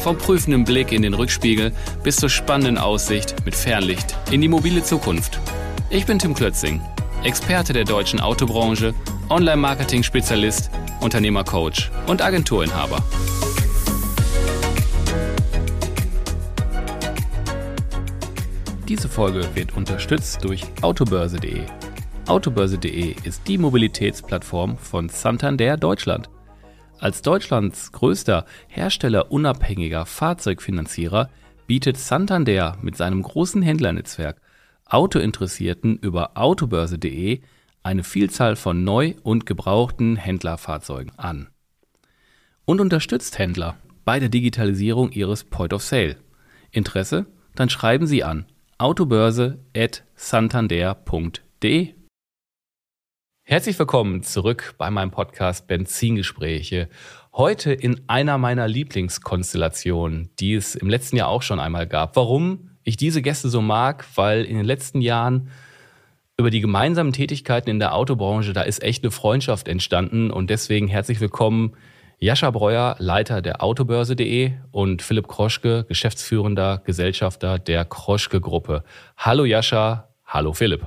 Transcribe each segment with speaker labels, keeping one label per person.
Speaker 1: Vom prüfenden Blick in den Rückspiegel bis zur spannenden Aussicht mit Fernlicht in die mobile Zukunft. Ich bin Tim Klötzing, Experte der deutschen Autobranche, Online-Marketing-Spezialist, Unternehmercoach und Agenturinhaber. Diese Folge wird unterstützt durch autobörse.de. Autobörse.de ist die Mobilitätsplattform von Santander Deutschland. Als Deutschlands größter herstellerunabhängiger Fahrzeugfinanzierer bietet Santander mit seinem großen Händlernetzwerk Autointeressierten über autobörse.de eine Vielzahl von neu und gebrauchten Händlerfahrzeugen an. Und unterstützt Händler bei der Digitalisierung ihres Point of Sale. Interesse? Dann schreiben Sie an autobörse.santander.de Herzlich willkommen zurück bei meinem Podcast Benzingespräche. Heute in einer meiner Lieblingskonstellationen, die es im letzten Jahr auch schon einmal gab. Warum ich diese Gäste so mag? Weil in den letzten Jahren über die gemeinsamen Tätigkeiten in der Autobranche, da ist echt eine Freundschaft entstanden und deswegen herzlich willkommen Jascha Breuer, Leiter der Autobörse.de und Philipp Kroschke, geschäftsführender Gesellschafter der Kroschke Gruppe. Hallo Jascha, hallo Philipp.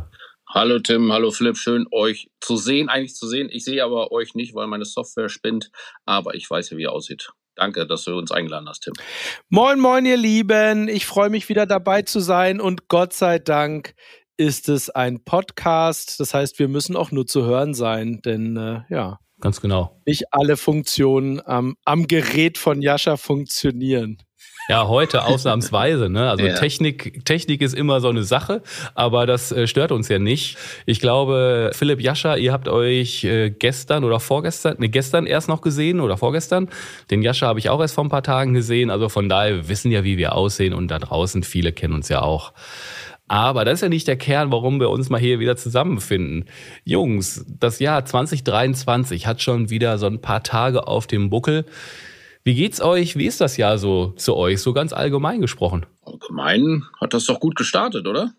Speaker 2: Hallo Tim, hallo Philipp, schön euch zu sehen, eigentlich zu sehen. Ich sehe aber euch nicht, weil meine Software spinnt, aber ich weiß ja, wie ihr aussieht. Danke, dass du uns eingeladen hast, Tim.
Speaker 3: Moin, moin, ihr Lieben. Ich freue mich wieder dabei zu sein und Gott sei Dank ist es ein Podcast. Das heißt, wir müssen auch nur zu hören sein, denn äh, ja.
Speaker 1: Ganz genau.
Speaker 3: Nicht alle Funktionen am, am Gerät von Jascha funktionieren.
Speaker 1: Ja, heute ausnahmsweise. Ne? Also ja. Technik, Technik ist immer so eine Sache, aber das äh, stört uns ja nicht. Ich glaube, Philipp Jascha, ihr habt euch äh, gestern oder vorgestern, ne, gestern erst noch gesehen oder vorgestern. Den Jascha habe ich auch erst vor ein paar Tagen gesehen. Also von daher wir wissen ja, wie wir aussehen und da draußen viele kennen uns ja auch. Aber das ist ja nicht der Kern, warum wir uns mal hier wieder zusammenfinden. Jungs, das Jahr 2023 hat schon wieder so ein paar Tage auf dem Buckel. Wie geht's euch? Wie ist das Jahr so zu euch, so ganz allgemein gesprochen?
Speaker 2: Allgemein hat das doch gut gestartet, oder?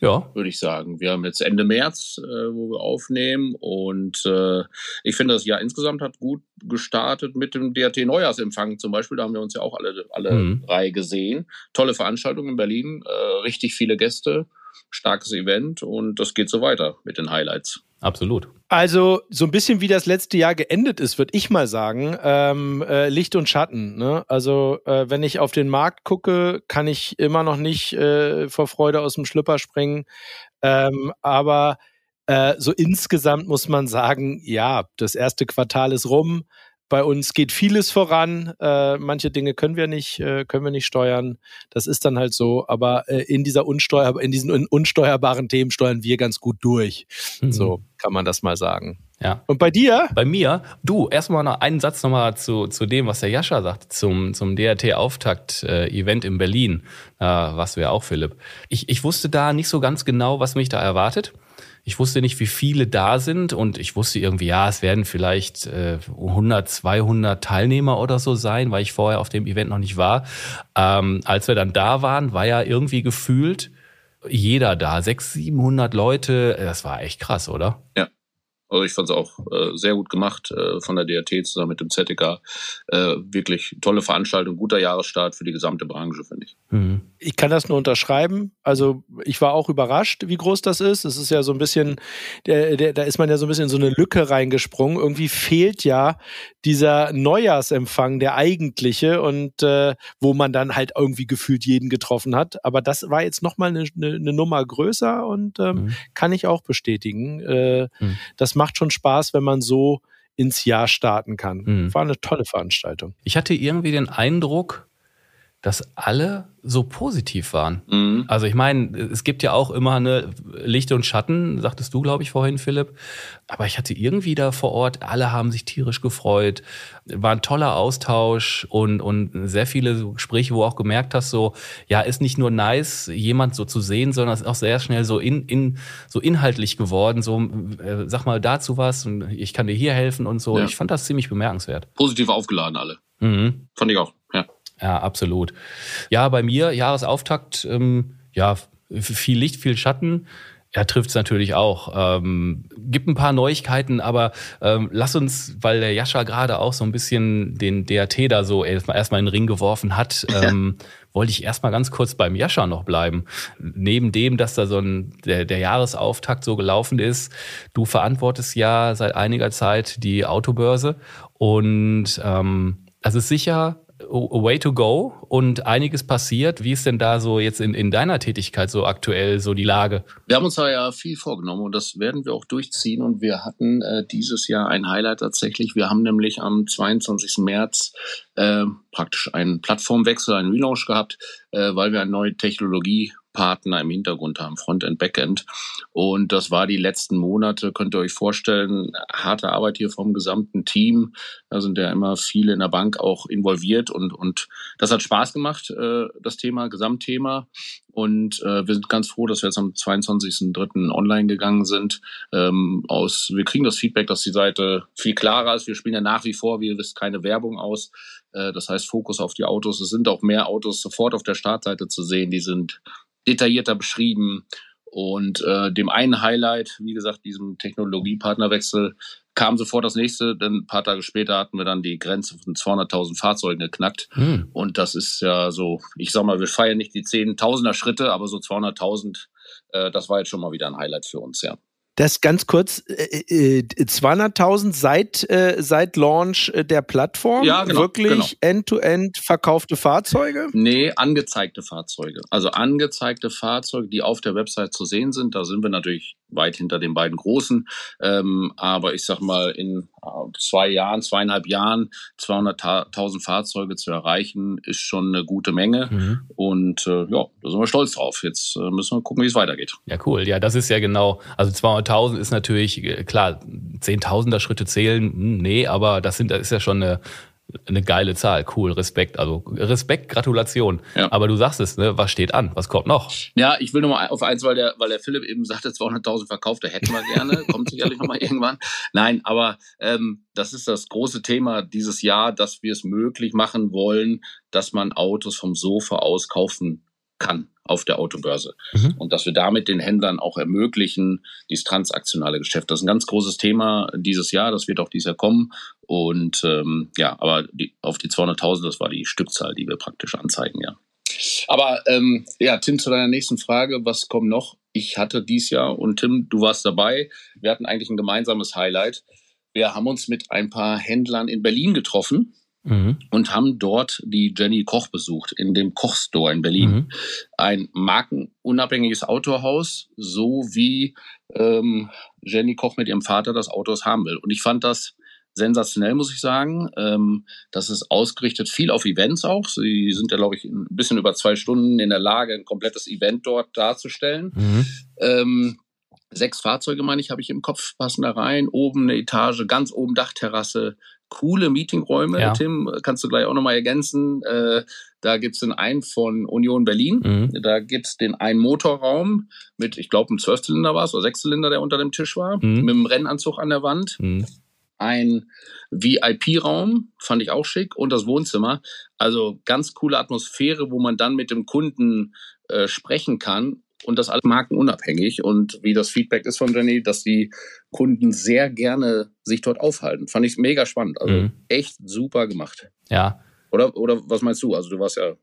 Speaker 1: Ja.
Speaker 2: Würde ich sagen. Wir haben jetzt Ende März, äh, wo wir aufnehmen. Und äh, ich finde, das Jahr insgesamt hat gut gestartet mit dem DRT-Neujahrsempfang zum Beispiel. Da haben wir uns ja auch alle, alle mhm. drei gesehen. Tolle Veranstaltung in Berlin, äh, richtig viele Gäste, starkes Event und das geht so weiter mit den Highlights.
Speaker 1: Absolut.
Speaker 3: Also so ein bisschen wie das letzte Jahr geendet ist, würde ich mal sagen. Ähm, äh, Licht und Schatten. Ne? Also äh, wenn ich auf den Markt gucke, kann ich immer noch nicht äh, vor Freude aus dem Schlüpper springen. Ähm, aber äh, so insgesamt muss man sagen, ja, das erste Quartal ist rum. Bei uns geht vieles voran. Äh, manche Dinge können wir nicht, äh, können wir nicht steuern. Das ist dann halt so. Aber äh, in dieser unsteuer, in diesen unsteuerbaren Themen steuern wir ganz gut durch. Mhm. So kann man das mal sagen.
Speaker 1: Ja.
Speaker 3: Und bei dir?
Speaker 1: Bei mir, du, erstmal noch einen Satz nochmal zu, zu dem, was der Jascha sagt, zum, zum DRT-Auftakt-Event in Berlin. Warst du ja auch, Philipp. Ich, ich wusste da nicht so ganz genau, was mich da erwartet. Ich wusste nicht, wie viele da sind und ich wusste irgendwie, ja, es werden vielleicht äh, 100, 200 Teilnehmer oder so sein, weil ich vorher auf dem Event noch nicht war. Ähm, als wir dann da waren, war ja irgendwie gefühlt jeder da, 600, 700 Leute. Das war echt krass, oder?
Speaker 2: Ja, also ich fand es auch äh, sehr gut gemacht äh, von der DRT zusammen mit dem ZDK. Äh, wirklich tolle Veranstaltung, guter Jahresstart für die gesamte Branche, finde ich.
Speaker 3: Mhm. Ich kann das nur unterschreiben. Also ich war auch überrascht, wie groß das ist. Es ist ja so ein bisschen, der, der, da ist man ja so ein bisschen in so eine Lücke reingesprungen. Irgendwie fehlt ja dieser Neujahrsempfang, der eigentliche und äh, wo man dann halt irgendwie gefühlt jeden getroffen hat. Aber das war jetzt nochmal eine, eine, eine Nummer größer und ähm, mhm. kann ich auch bestätigen. Äh, mhm. Das macht schon Spaß, wenn man so ins Jahr starten kann. Mhm. War eine tolle Veranstaltung.
Speaker 1: Ich hatte irgendwie den Eindruck, dass alle so positiv waren. Mhm. Also ich meine, es gibt ja auch immer eine Licht und Schatten, sagtest du, glaube ich, vorhin, Philipp. Aber ich hatte irgendwie da vor Ort, alle haben sich tierisch gefreut, war ein toller Austausch und, und sehr viele Gespräche, wo auch gemerkt hast, so, ja, ist nicht nur nice, jemand so zu sehen, sondern es ist auch sehr schnell so in, in so inhaltlich geworden, so, äh, sag mal dazu was und ich kann dir hier helfen und so. Ja. Ich fand das ziemlich bemerkenswert.
Speaker 2: Positiv aufgeladen alle. Mhm. Fand ich auch, ja.
Speaker 1: Ja, absolut. Ja, bei mir, Jahresauftakt, ähm, ja, viel Licht, viel Schatten. Ja, trifft es natürlich auch. Ähm, gibt ein paar Neuigkeiten, aber ähm, lass uns, weil der Jascha gerade auch so ein bisschen den DAT da so erstmal erstmal in den Ring geworfen hat, ähm, wollte ich erstmal ganz kurz beim Jascha noch bleiben. Neben dem, dass da so ein der, der Jahresauftakt so gelaufen ist, du verantwortest ja seit einiger Zeit die Autobörse und ähm, das ist sicher a way to go und einiges passiert. Wie ist denn da so jetzt in, in deiner Tätigkeit so aktuell so die Lage?
Speaker 2: Wir haben uns da ja viel vorgenommen und das werden wir auch durchziehen und wir hatten äh, dieses Jahr ein Highlight tatsächlich. Wir haben nämlich am 22. März äh, praktisch einen Plattformwechsel, einen Relaunch gehabt, äh, weil wir eine neue Technologie Partner im Hintergrund haben, Frontend, Backend. Und das war die letzten Monate, könnt ihr euch vorstellen, harte Arbeit hier vom gesamten Team. Da sind ja immer viele in der Bank auch involviert und, und das hat Spaß gemacht, äh, das Thema, Gesamtthema. Und äh, wir sind ganz froh, dass wir jetzt am 22.03. online gegangen sind. Ähm, aus, wir kriegen das Feedback, dass die Seite viel klarer ist. Wir spielen ja nach wie vor, wie ihr wisst, keine Werbung aus. Äh, das heißt, Fokus auf die Autos. Es sind auch mehr Autos sofort auf der Startseite zu sehen. Die sind detaillierter beschrieben. Und äh, dem einen Highlight, wie gesagt, diesem Technologiepartnerwechsel, kam sofort das nächste. Denn ein paar Tage später hatten wir dann die Grenze von 200.000 Fahrzeugen geknackt. Hm. Und das ist ja so, ich sag mal, wir feiern nicht die Zehntausender Schritte, aber so 200.000, äh, das war jetzt schon mal wieder ein Highlight für uns, ja.
Speaker 3: Das ganz kurz, äh, 200.000 äh, seit, äh, seit Launch äh, der Plattform? Ja, genau. Wirklich genau. end-to-end -end verkaufte Fahrzeuge?
Speaker 2: Nee, angezeigte Fahrzeuge. Also angezeigte Fahrzeuge, die auf der Website zu sehen sind. Da sind wir natürlich weit hinter den beiden großen. Ähm, aber ich sag mal, in äh, zwei Jahren, zweieinhalb Jahren 200.000 Fahrzeuge zu erreichen, ist schon eine gute Menge. Mhm. Und äh, ja, da sind wir stolz drauf. Jetzt äh, müssen wir gucken, wie es weitergeht.
Speaker 1: Ja, cool. Ja, das ist ja genau. Also 200.000 ist natürlich, äh, klar, Zehntausender Schritte zählen, hm, nee, aber das, sind, das ist ja schon eine eine geile Zahl, cool, Respekt. Also Respekt, Gratulation. Ja. Aber du sagst es, ne? Was steht an? Was kommt noch?
Speaker 2: Ja, ich will nochmal auf eins, weil der, weil der Philipp eben sagte, 200.000 verkauft, da hätten wir gerne. Kommt sicherlich nochmal irgendwann. Nein, aber ähm, das ist das große Thema dieses Jahr, dass wir es möglich machen wollen, dass man Autos vom Sofa aus kaufen kann auf der Autobörse. Mhm. Und dass wir damit den Händlern auch ermöglichen, dieses transaktionale Geschäft. Das ist ein ganz großes Thema dieses Jahr, das wird auch dieses Jahr kommen. Und ähm, ja, aber die, auf die 200.000, das war die Stückzahl, die wir praktisch anzeigen, ja. Aber ähm, ja, Tim, zu deiner nächsten Frage, was kommt noch? Ich hatte dies Jahr und Tim, du warst dabei. Wir hatten eigentlich ein gemeinsames Highlight. Wir haben uns mit ein paar Händlern in Berlin getroffen mhm. und haben dort die Jenny Koch besucht, in dem Kochstore in Berlin. Mhm. Ein markenunabhängiges Autohaus, so wie ähm, Jenny Koch mit ihrem Vater das Autos haben will. Und ich fand das sensationell, muss ich sagen. Ähm, das ist ausgerichtet viel auf Events auch. Sie sind ja, glaube ich, ein bisschen über zwei Stunden in der Lage, ein komplettes Event dort darzustellen. Mhm. Ähm, sechs Fahrzeuge, meine ich, habe ich im Kopf, passen da rein. Oben eine Etage, ganz oben Dachterrasse, coole Meetingräume. Ja. Tim, kannst du gleich auch nochmal ergänzen. Äh, da gibt's den einen von Union Berlin. Mhm. Da gibt's den einen Motorraum mit, ich glaube, einem Zwölfzylinder war es, oder Sechszylinder, der unter dem Tisch war, mhm. mit einem Rennanzug an der Wand. Mhm. Ein VIP-Raum, fand ich auch schick, und das Wohnzimmer. Also ganz coole Atmosphäre, wo man dann mit dem Kunden äh, sprechen kann und das alles markenunabhängig. Und wie das Feedback ist von Jenny, dass die Kunden sehr gerne sich dort aufhalten. Fand ich mega spannend. Also mhm. echt super gemacht.
Speaker 1: Ja.
Speaker 2: Oder, oder was meinst du? Also du warst ja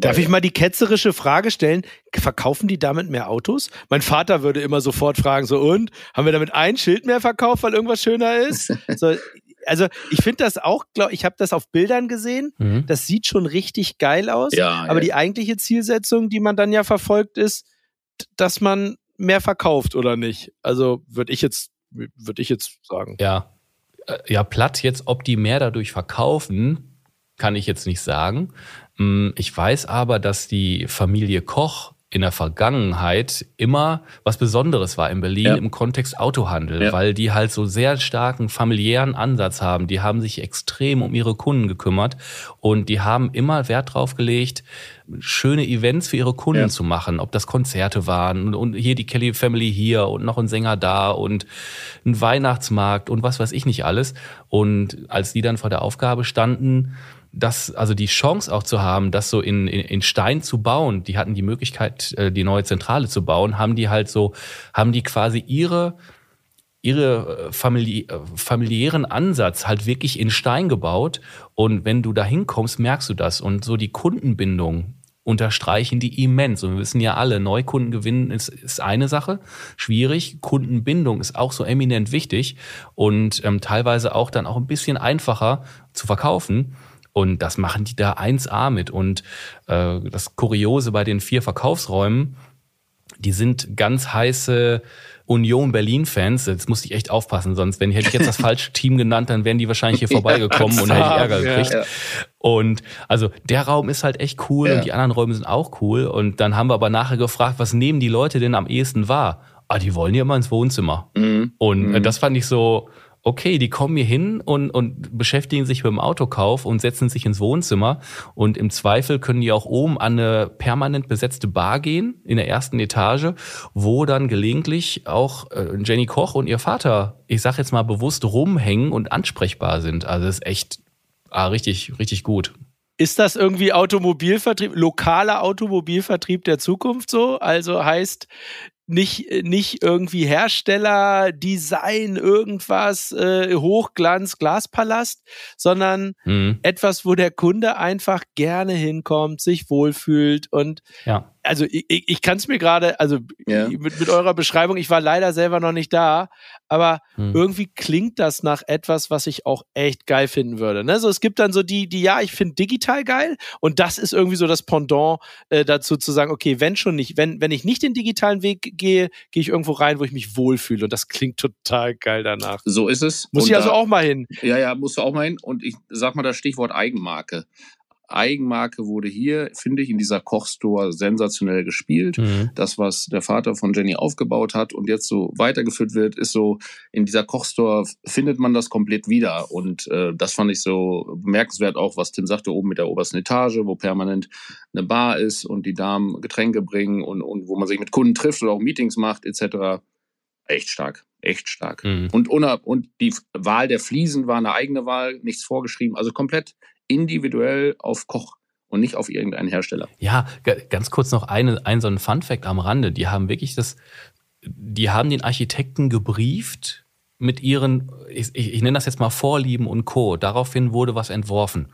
Speaker 3: Darf ich mal die ketzerische Frage stellen? Verkaufen die damit mehr Autos? Mein Vater würde immer sofort fragen, so und? Haben wir damit ein Schild mehr verkauft, weil irgendwas schöner ist? so, also ich finde das auch, glaub, ich habe das auf Bildern gesehen. Mhm. Das sieht schon richtig geil aus. Ja, aber ja. die eigentliche Zielsetzung, die man dann ja verfolgt, ist, dass man mehr verkauft oder nicht. Also würde ich jetzt, würde ich jetzt sagen.
Speaker 1: Ja. Äh, ja, platt jetzt, ob die mehr dadurch verkaufen, kann ich jetzt nicht sagen. Mm, ich weiß aber, dass die Familie Koch in der Vergangenheit immer was Besonderes war in Berlin ja. im Kontext Autohandel, ja. weil die halt so sehr starken familiären Ansatz haben. Die haben sich extrem um ihre Kunden gekümmert und die haben immer Wert drauf gelegt, schöne Events für ihre Kunden ja. zu machen, ob das Konzerte waren und hier die Kelly Family hier und noch ein Sänger da und ein Weihnachtsmarkt und was weiß ich nicht alles. Und als die dann vor der Aufgabe standen, das, also die Chance auch zu haben, das so in, in, in Stein zu bauen, die hatten die Möglichkeit, äh, die neue Zentrale zu bauen, haben die halt so, haben die quasi ihre ihre äh, famili äh, familiären Ansatz halt wirklich in Stein gebaut. Und wenn du da hinkommst, merkst du das. Und so die Kundenbindung unterstreichen die immens. Und wir wissen ja alle, Neukunden gewinnen ist, ist eine Sache, schwierig. Kundenbindung ist auch so eminent wichtig und ähm, teilweise auch dann auch ein bisschen einfacher zu verkaufen. Und das machen die da 1A mit. Und äh, das Kuriose bei den vier Verkaufsräumen, die sind ganz heiße Union Berlin-Fans. Jetzt muss ich echt aufpassen, sonst, wenn hätte ich jetzt das falsche Team genannt, dann wären die wahrscheinlich hier vorbeigekommen ja, und hätte ich Ärger gekriegt. Ja, ja. Und also der Raum ist halt echt cool und die anderen Räume sind auch cool. Und dann haben wir aber nachher gefragt, was nehmen die Leute denn am ehesten wahr? Ah, die wollen ja immer ins Wohnzimmer. Mhm. Und mhm. das fand ich so, okay, die kommen hier hin und, und beschäftigen sich mit dem Autokauf und setzen sich ins Wohnzimmer. Und im Zweifel können die auch oben an eine permanent besetzte Bar gehen, in der ersten Etage, wo dann gelegentlich auch äh, Jenny Koch und ihr Vater, ich sag jetzt mal bewusst, rumhängen und ansprechbar sind. Also das ist echt ah, richtig, richtig gut.
Speaker 3: Ist das irgendwie Automobilvertrieb, lokaler Automobilvertrieb der Zukunft so? Also heißt, nicht, nicht irgendwie Hersteller, Design, irgendwas, äh, Hochglanz, Glaspalast, sondern mhm. etwas, wo der Kunde einfach gerne hinkommt, sich wohlfühlt und ja also ich, ich kann es mir gerade, also ja. mit, mit eurer Beschreibung, ich war leider selber noch nicht da, aber hm. irgendwie klingt das nach etwas, was ich auch echt geil finden würde. Ne? So, es gibt dann so die, die, ja, ich finde digital geil und das ist irgendwie so das Pendant äh, dazu zu sagen, okay, wenn schon nicht, wenn, wenn ich nicht den digitalen Weg gehe, gehe ich irgendwo rein, wo ich mich wohlfühle und das klingt total geil danach.
Speaker 2: So ist es.
Speaker 3: Muss und ich also auch mal hin.
Speaker 2: Ja, ja, musst du auch mal hin und ich sag mal das Stichwort Eigenmarke. Eigenmarke wurde hier, finde ich, in dieser Kochstore sensationell gespielt. Mhm. Das, was der Vater von Jenny aufgebaut hat und jetzt so weitergeführt wird, ist so, in dieser Kochstore findet man das komplett wieder. Und äh, das fand ich so bemerkenswert auch, was Tim sagte, oben mit der obersten Etage, wo permanent eine Bar ist und die Damen Getränke bringen und, und wo man sich mit Kunden trifft oder auch Meetings macht, etc. Echt stark, echt stark. Mhm. Und, und die Wahl der Fliesen war eine eigene Wahl, nichts vorgeschrieben, also komplett individuell auf Koch und nicht auf irgendeinen Hersteller.
Speaker 1: Ja, ganz kurz noch eine, ein so ein Fun Fact am Rande. Die haben wirklich das, die haben den Architekten gebrieft mit ihren, ich, ich, ich nenne das jetzt mal Vorlieben und Co. Daraufhin wurde was entworfen.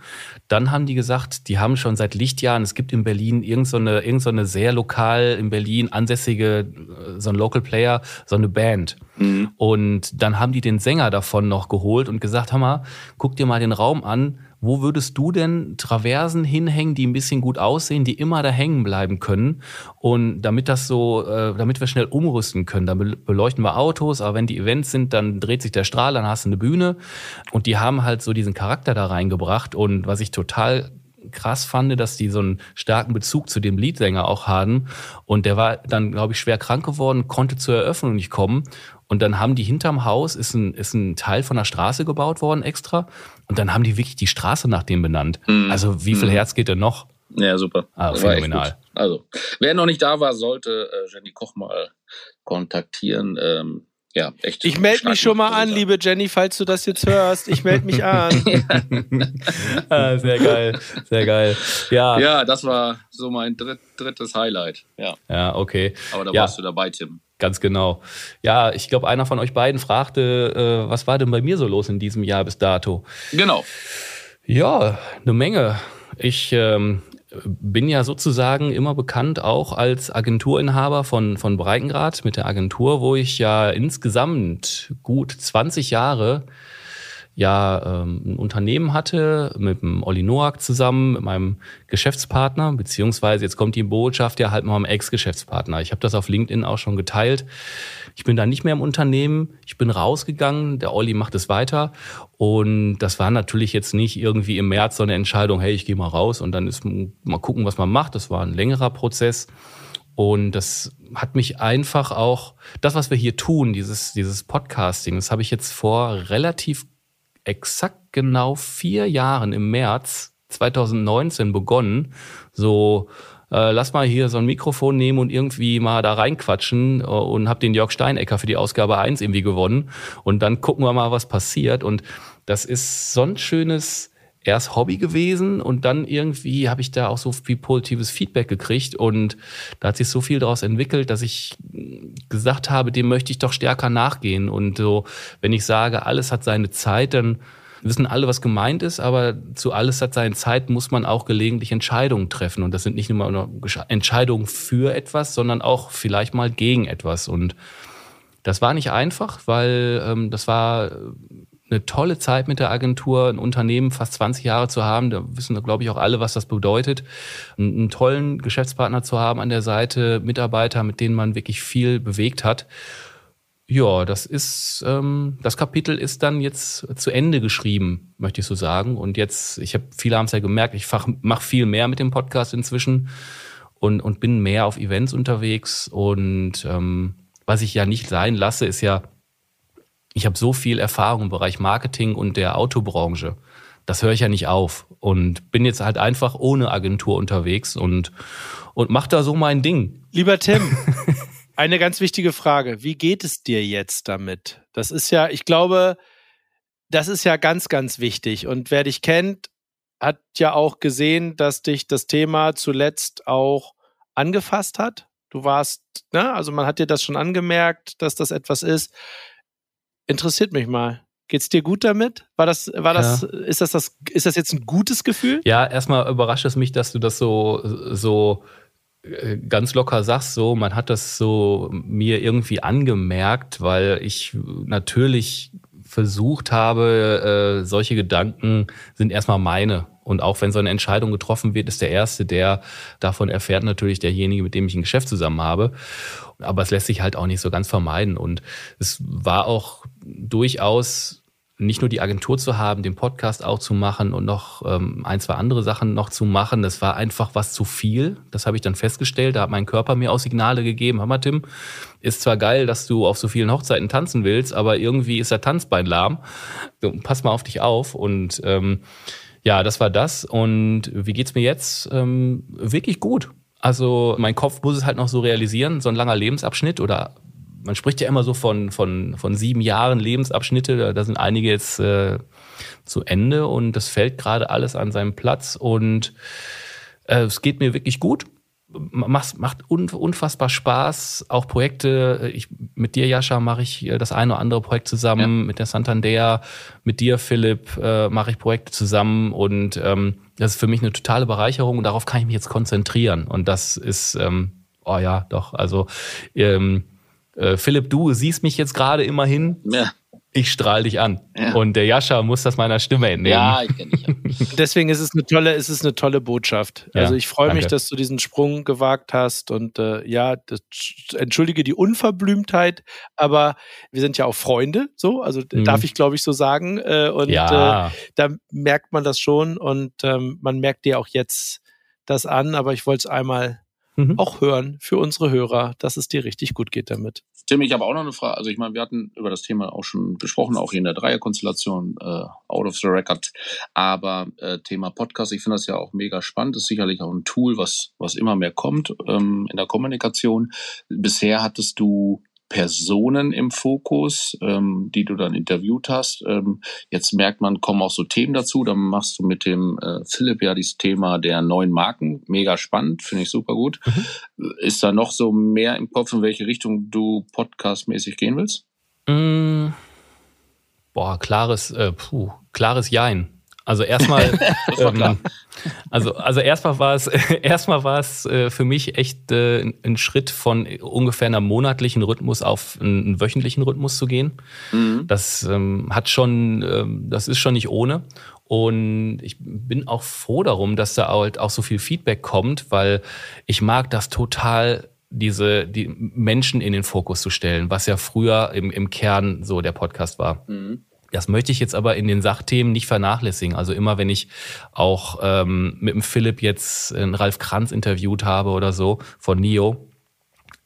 Speaker 1: Dann haben die gesagt, die haben schon seit Lichtjahren, es gibt in Berlin irgendeine so irgend so sehr lokal in Berlin ansässige, äh, so ein Local Player, so eine Band. Mhm. Und dann haben die den Sänger davon noch geholt und gesagt, hör mal, guck dir mal den Raum an, wo würdest du denn Traversen hinhängen, die ein bisschen gut aussehen, die immer da hängen bleiben können? Und damit das so, äh, damit wir schnell umrüsten können, dann beleuchten wir Autos, aber wenn die Events sind, dann dreht sich der Strahl, dann hast du eine Bühne. Und die haben halt so diesen Charakter da reingebracht. Und was ich total krass fand, dass die so einen starken Bezug zu dem Leadsänger auch haben. Und der war dann, glaube ich, schwer krank geworden, konnte zur Eröffnung nicht kommen. Und dann haben die hinterm Haus, ist ein, ist ein Teil von der Straße gebaut worden extra. Und dann haben die wirklich die Straße nach dem benannt. Mhm. Also wie viel mhm. Herz geht denn noch?
Speaker 2: Ja, super.
Speaker 1: Ah, phänomenal.
Speaker 2: Also, wer noch nicht da war, sollte äh, Jenny Koch mal kontaktieren. Ähm, ja, echt.
Speaker 3: Ich melde mich schon mal an, liebe Jenny, falls du das jetzt hörst. Ich melde mich an.
Speaker 1: ah, sehr geil, sehr geil. Ja,
Speaker 2: ja das war so mein dritt, drittes Highlight. Ja,
Speaker 1: ja okay.
Speaker 2: Aber da
Speaker 1: ja.
Speaker 2: warst du dabei, Tim.
Speaker 1: Ganz genau. Ja, ich glaube, einer von euch beiden fragte, äh, was war denn bei mir so los in diesem Jahr bis dato?
Speaker 2: Genau.
Speaker 1: Ja, eine Menge. Ich ähm, bin ja sozusagen immer bekannt auch als Agenturinhaber von, von Breitengrad mit der Agentur, wo ich ja insgesamt gut 20 Jahre ja ähm, ein Unternehmen hatte mit dem Olli Noack zusammen, mit meinem Geschäftspartner, beziehungsweise jetzt kommt die Botschaft ja halt mit meinem Ex-Geschäftspartner. Ich habe das auf LinkedIn auch schon geteilt. Ich bin da nicht mehr im Unternehmen, ich bin rausgegangen, der Olli macht es weiter und das war natürlich jetzt nicht irgendwie im März so eine Entscheidung, hey, ich gehe mal raus und dann ist mal gucken, was man macht. Das war ein längerer Prozess. Und das hat mich einfach auch, das, was wir hier tun, dieses, dieses Podcasting, das habe ich jetzt vor relativ exakt genau vier Jahren im März 2019 begonnen. So, äh, lass mal hier so ein Mikrofon nehmen und irgendwie mal da reinquatschen äh, und habe den Jörg Steinecker für die Ausgabe 1 irgendwie gewonnen. Und dann gucken wir mal, was passiert. Und das ist so ein schönes erst Hobby gewesen und dann irgendwie habe ich da auch so viel positives Feedback gekriegt und da hat sich so viel daraus entwickelt, dass ich gesagt habe, dem möchte ich doch stärker nachgehen. Und so, wenn ich sage, alles hat seine Zeit, dann wissen alle, was gemeint ist, aber zu alles hat seine Zeit, muss man auch gelegentlich Entscheidungen treffen. Und das sind nicht nur Entscheidungen für etwas, sondern auch vielleicht mal gegen etwas. Und das war nicht einfach, weil ähm, das war eine tolle Zeit mit der Agentur, ein Unternehmen fast 20 Jahre zu haben. Da wissen, glaube ich, auch alle, was das bedeutet. Einen tollen Geschäftspartner zu haben an der Seite, Mitarbeiter, mit denen man wirklich viel bewegt hat. Ja, das ist, ähm, das Kapitel ist dann jetzt zu Ende geschrieben, möchte ich so sagen. Und jetzt, ich habe, viele haben es ja gemerkt, ich mache viel mehr mit dem Podcast inzwischen und, und bin mehr auf Events unterwegs. Und ähm, was ich ja nicht sein lasse, ist ja ich habe so viel Erfahrung im Bereich Marketing und der Autobranche. Das höre ich ja nicht auf und bin jetzt halt einfach ohne Agentur unterwegs und, und mach da so mein Ding.
Speaker 3: Lieber Tim, eine ganz wichtige Frage. Wie geht es dir jetzt damit? Das ist ja, ich glaube, das ist ja ganz, ganz wichtig. Und wer dich kennt, hat ja auch gesehen, dass dich das Thema zuletzt auch angefasst hat. Du warst, ne, also man hat dir das schon angemerkt, dass das etwas ist, interessiert mich mal. Geht's dir gut damit? War das, war das, ja. ist das, das, ist das jetzt ein gutes Gefühl?
Speaker 1: Ja, erstmal überrascht es mich, dass du das so, so äh, ganz locker sagst, so, man hat das so mir irgendwie angemerkt, weil ich natürlich versucht habe, äh, solche Gedanken sind erstmal meine. Und auch wenn so eine Entscheidung getroffen wird, ist der Erste, der davon erfährt, natürlich derjenige, mit dem ich ein Geschäft zusammen habe. Aber es lässt sich halt auch nicht so ganz vermeiden. Und es war auch durchaus nicht nur die Agentur zu haben, den Podcast auch zu machen und noch ähm, ein, zwei andere Sachen noch zu machen. Das war einfach was zu viel. Das habe ich dann festgestellt. Da hat mein Körper mir auch Signale gegeben. Hammer, Tim, ist zwar geil, dass du auf so vielen Hochzeiten tanzen willst, aber irgendwie ist der Tanzbein lahm. Pass mal auf dich auf. Und ähm, ja, das war das. Und wie geht's mir jetzt? Ähm, wirklich gut. Also mein Kopf muss es halt noch so realisieren, so ein langer Lebensabschnitt oder man spricht ja immer so von, von, von sieben Jahren Lebensabschnitte, da, da sind einige jetzt äh, zu Ende und das fällt gerade alles an seinem Platz und äh, es geht mir wirklich gut. Macht, macht unfassbar Spaß. Auch Projekte, ich, mit dir, Jascha, mache ich das eine oder andere Projekt zusammen, ja. mit der Santander, mit dir, Philipp, äh, mache ich Projekte zusammen und ähm, das ist für mich eine totale Bereicherung und darauf kann ich mich jetzt konzentrieren. Und das ist, ähm, oh ja, doch, also ähm, äh, Philipp, du siehst mich jetzt gerade immerhin. Ja. Ich strahle dich an. Ja. Und der Jascha muss das meiner Stimme entnehmen. Ja, ich kenne
Speaker 3: dich. Deswegen ist es eine tolle, ist es eine tolle Botschaft. Ja, also ich freue mich, dass du diesen Sprung gewagt hast. Und äh, ja, das, entschuldige die Unverblümtheit, aber wir sind ja auch Freunde, so, also mhm. darf ich, glaube ich, so sagen. Äh, und ja. äh, da merkt man das schon und ähm, man merkt dir auch jetzt das an, aber ich wollte es einmal mhm. auch hören für unsere Hörer, dass es dir richtig gut geht damit.
Speaker 2: Tim, ich habe auch noch eine Frage. Also ich meine, wir hatten über das Thema auch schon besprochen, auch hier in der Dreierkonstellation, äh, out of the record. Aber äh, Thema Podcast, ich finde das ja auch mega spannend. Ist sicherlich auch ein Tool, was was immer mehr kommt ähm, in der Kommunikation. Bisher hattest du Personen im Fokus, ähm, die du dann interviewt hast. Ähm, jetzt merkt man, kommen auch so Themen dazu. Dann machst du mit dem äh, Philipp ja dieses Thema der neuen Marken. Mega spannend, finde ich super gut. Mhm. Ist da noch so mehr im Kopf, in welche Richtung du podcastmäßig gehen willst?
Speaker 1: Mm, boah, klares, äh, puh, klares Jein. Also erstmal, ähm, also also erstmal war es erstmal war es äh, für mich echt äh, ein Schritt von ungefähr einer monatlichen Rhythmus auf einen, wöchentlichen Rhythmus zu gehen. Mhm. Das ähm, hat schon, ähm, das ist schon nicht ohne. Und ich bin auch froh darum, dass da halt auch so viel Feedback kommt, weil ich mag das total diese die Menschen in den Fokus zu stellen, was ja früher im, im Kern so der Podcast war. Mhm. Das möchte ich jetzt aber in den Sachthemen nicht vernachlässigen. Also immer, wenn ich auch ähm, mit dem Philipp jetzt einen Ralf Kranz interviewt habe oder so von NIO,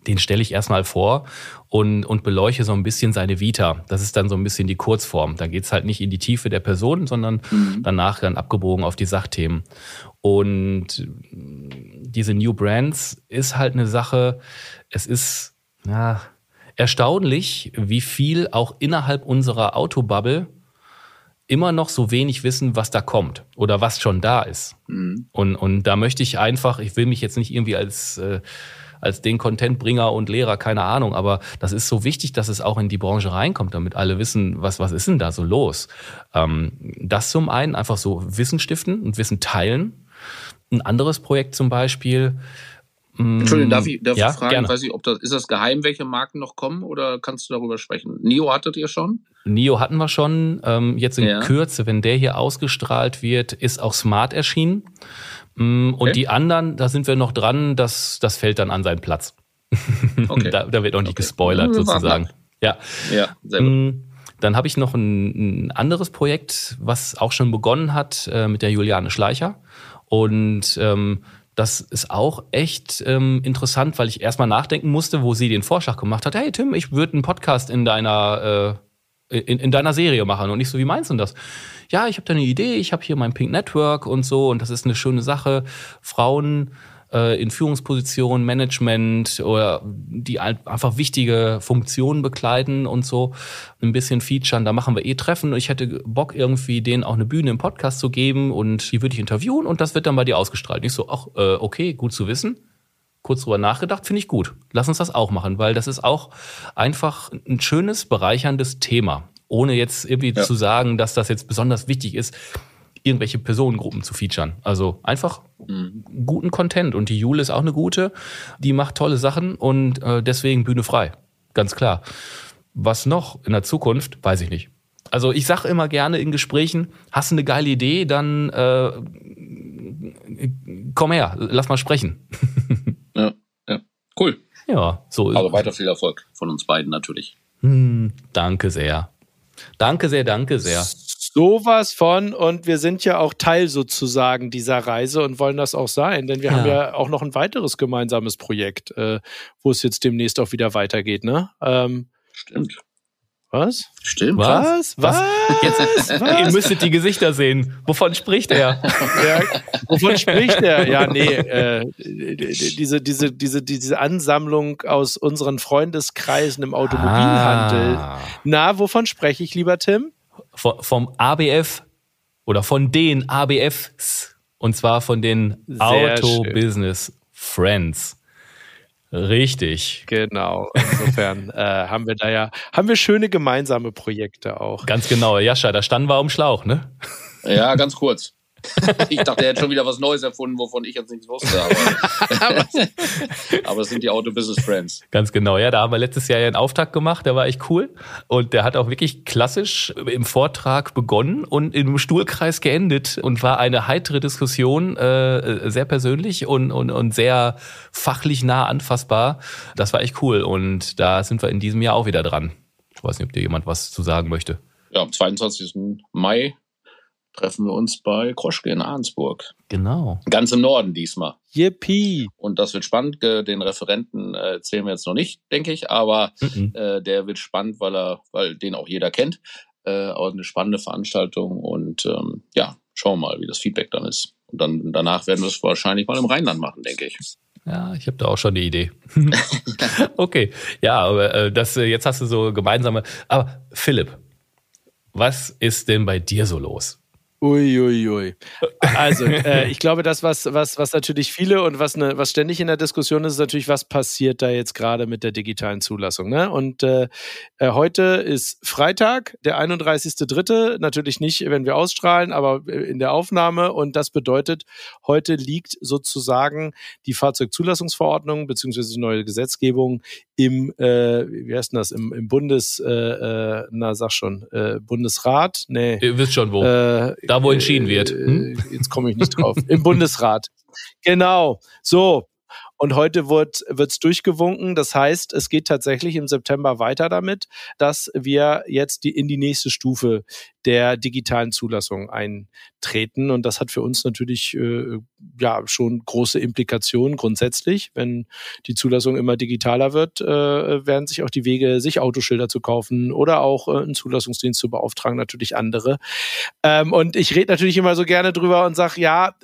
Speaker 1: den stelle ich erstmal vor und, und beleuchte so ein bisschen seine Vita. Das ist dann so ein bisschen die Kurzform. Da geht's halt nicht in die Tiefe der Person, sondern mhm. danach dann abgebogen auf die Sachthemen. Und diese New Brands ist halt eine Sache, es ist, ja, erstaunlich, wie viel auch innerhalb unserer Autobubble immer noch so wenig wissen, was da kommt oder was schon da ist. Mhm. Und, und da möchte ich einfach, ich will mich jetzt nicht irgendwie als, äh, als den Contentbringer und Lehrer, keine Ahnung, aber das ist so wichtig, dass es auch in die Branche reinkommt, damit alle wissen, was, was ist denn da so los. Ähm, das zum einen einfach so Wissen stiften und Wissen teilen. Ein anderes Projekt zum Beispiel,
Speaker 2: Entschuldigung, darf ich, darf ja, ich fragen, gerne. weiß ich, ob das, ist das geheim, welche Marken noch kommen oder kannst du darüber sprechen? Nio hattet ihr schon?
Speaker 1: Nio hatten wir schon. Ähm, jetzt in ja. Kürze, wenn der hier ausgestrahlt wird, ist auch Smart erschienen. Mm, und okay. die anderen, da sind wir noch dran, das, das fällt dann an seinen Platz. Okay. da, da, wird auch nicht okay. gespoilert, sozusagen. Ja. Ja, sehr gut. Mm, dann habe ich noch ein, ein, anderes Projekt, was auch schon begonnen hat äh, mit der Juliane Schleicher. Und ähm, das ist auch echt ähm, interessant, weil ich erstmal nachdenken musste, wo sie den Vorschlag gemacht hat. Hey Tim, ich würde einen Podcast in deiner, äh, in, in deiner Serie machen. Und nicht so, wie meinst du das? Ja, ich habe da eine Idee, ich habe hier mein Pink Network und so und das ist eine schöne Sache. Frauen äh, in Führungspositionen, Management oder die einfach wichtige Funktionen bekleiden und so ein bisschen featuren. Da machen wir eh Treffen. Ich hätte Bock irgendwie denen auch eine Bühne im Podcast zu geben und die würde ich interviewen und das wird dann bei dir ausgestrahlt. Ich so, ach, äh, okay, gut zu wissen. Kurz drüber nachgedacht, finde ich gut. Lass uns das auch machen, weil das ist auch einfach ein schönes, bereicherndes Thema ohne jetzt irgendwie ja. zu sagen, dass das jetzt besonders wichtig ist irgendwelche Personengruppen zu featuren. Also einfach mhm. guten Content. Und die Jule ist auch eine gute, die macht tolle Sachen und äh, deswegen Bühne frei. Ganz klar. Was noch in der Zukunft, weiß ich nicht. Also ich sage immer gerne in Gesprächen, hast du eine geile Idee, dann äh, komm her, lass mal sprechen.
Speaker 2: ja, ja, cool.
Speaker 1: Ja, so.
Speaker 2: Also weiter viel Erfolg von uns beiden natürlich.
Speaker 1: Hm, danke sehr. Danke sehr, danke sehr
Speaker 3: sowas von und wir sind ja auch Teil sozusagen dieser Reise und wollen das auch sein, denn wir ja. haben ja auch noch ein weiteres gemeinsames Projekt, äh, wo es jetzt demnächst auch wieder weitergeht, ne? Ähm,
Speaker 2: Stimmt.
Speaker 3: Was?
Speaker 2: Stimmt.
Speaker 1: Was? Was? Was? Jetzt, was? Ihr müsstet die Gesichter sehen. Wovon spricht er?
Speaker 3: ja, wovon spricht er? Ja, nee, äh, diese, diese, diese, diese Ansammlung aus unseren Freundeskreisen im Automobilhandel. Ah. Na, wovon spreche ich, lieber Tim?
Speaker 1: Vom ABF oder von den ABFs und zwar von den Auto schön. Business Friends. Richtig.
Speaker 3: Genau. Insofern äh, haben wir da ja, haben wir schöne gemeinsame Projekte auch.
Speaker 1: Ganz genau. Jascha, da standen wir um Schlauch, ne?
Speaker 2: Ja, ganz kurz. ich dachte, er hätte schon wieder was Neues erfunden, wovon ich jetzt nichts wusste. Aber, aber es sind die Auto Business Friends.
Speaker 1: Ganz genau, ja. Da haben wir letztes Jahr ja einen Auftakt gemacht, der war echt cool. Und der hat auch wirklich klassisch im Vortrag begonnen und im Stuhlkreis geendet und war eine heitere Diskussion, äh, sehr persönlich und, und, und sehr fachlich nah anfassbar. Das war echt cool. Und da sind wir in diesem Jahr auch wieder dran. Ich weiß nicht, ob dir jemand was zu sagen möchte.
Speaker 2: Ja, am 22. Mai treffen wir uns bei Kroschke in Arnsburg.
Speaker 1: Genau.
Speaker 2: Ganz im Norden diesmal.
Speaker 3: Yippie.
Speaker 2: Und das wird spannend. Den Referenten äh, erzählen wir jetzt noch nicht, denke ich, aber mhm. äh, der wird spannend, weil er, weil den auch jeder kennt. Äh, auch eine spannende Veranstaltung und ähm, ja, schauen wir mal, wie das Feedback dann ist. Und dann danach werden wir es wahrscheinlich mal im Rheinland machen, denke ich.
Speaker 1: Ja, ich habe da auch schon eine Idee. okay, ja, aber äh, das äh, jetzt hast du so gemeinsame. Aber Philipp, was ist denn bei dir so los?
Speaker 3: Uiuiui. Ui, ui. Also, äh, ich glaube, das, was, was, was natürlich viele und was, ne, was ständig in der Diskussion ist, ist natürlich, was passiert da jetzt gerade mit der digitalen Zulassung. Ne? Und äh, äh heute ist Freitag, der 31.3. Natürlich nicht, wenn wir ausstrahlen, aber in der Aufnahme. Und das bedeutet, heute liegt sozusagen die Fahrzeugzulassungsverordnung beziehungsweise die neue Gesetzgebung im, äh, wie heißt denn das, im, im Bundes, äh, äh, na sag schon, äh, Bundesrat?
Speaker 1: Nee. Ihr wisst schon wo. Äh, da, wo entschieden wird. Hm?
Speaker 3: Äh, jetzt komme ich nicht drauf. Im Bundesrat. Genau. So, und heute wird es durchgewunken. Das heißt, es geht tatsächlich im September weiter damit, dass wir jetzt die, in die nächste Stufe der digitalen Zulassung eintreten. Und das hat für uns natürlich äh, ja schon große Implikationen grundsätzlich. Wenn die Zulassung immer digitaler wird, äh, werden sich auch die Wege, sich Autoschilder zu kaufen oder auch äh, einen Zulassungsdienst zu beauftragen, natürlich andere. Ähm, und ich rede natürlich immer so gerne drüber und sage, ja,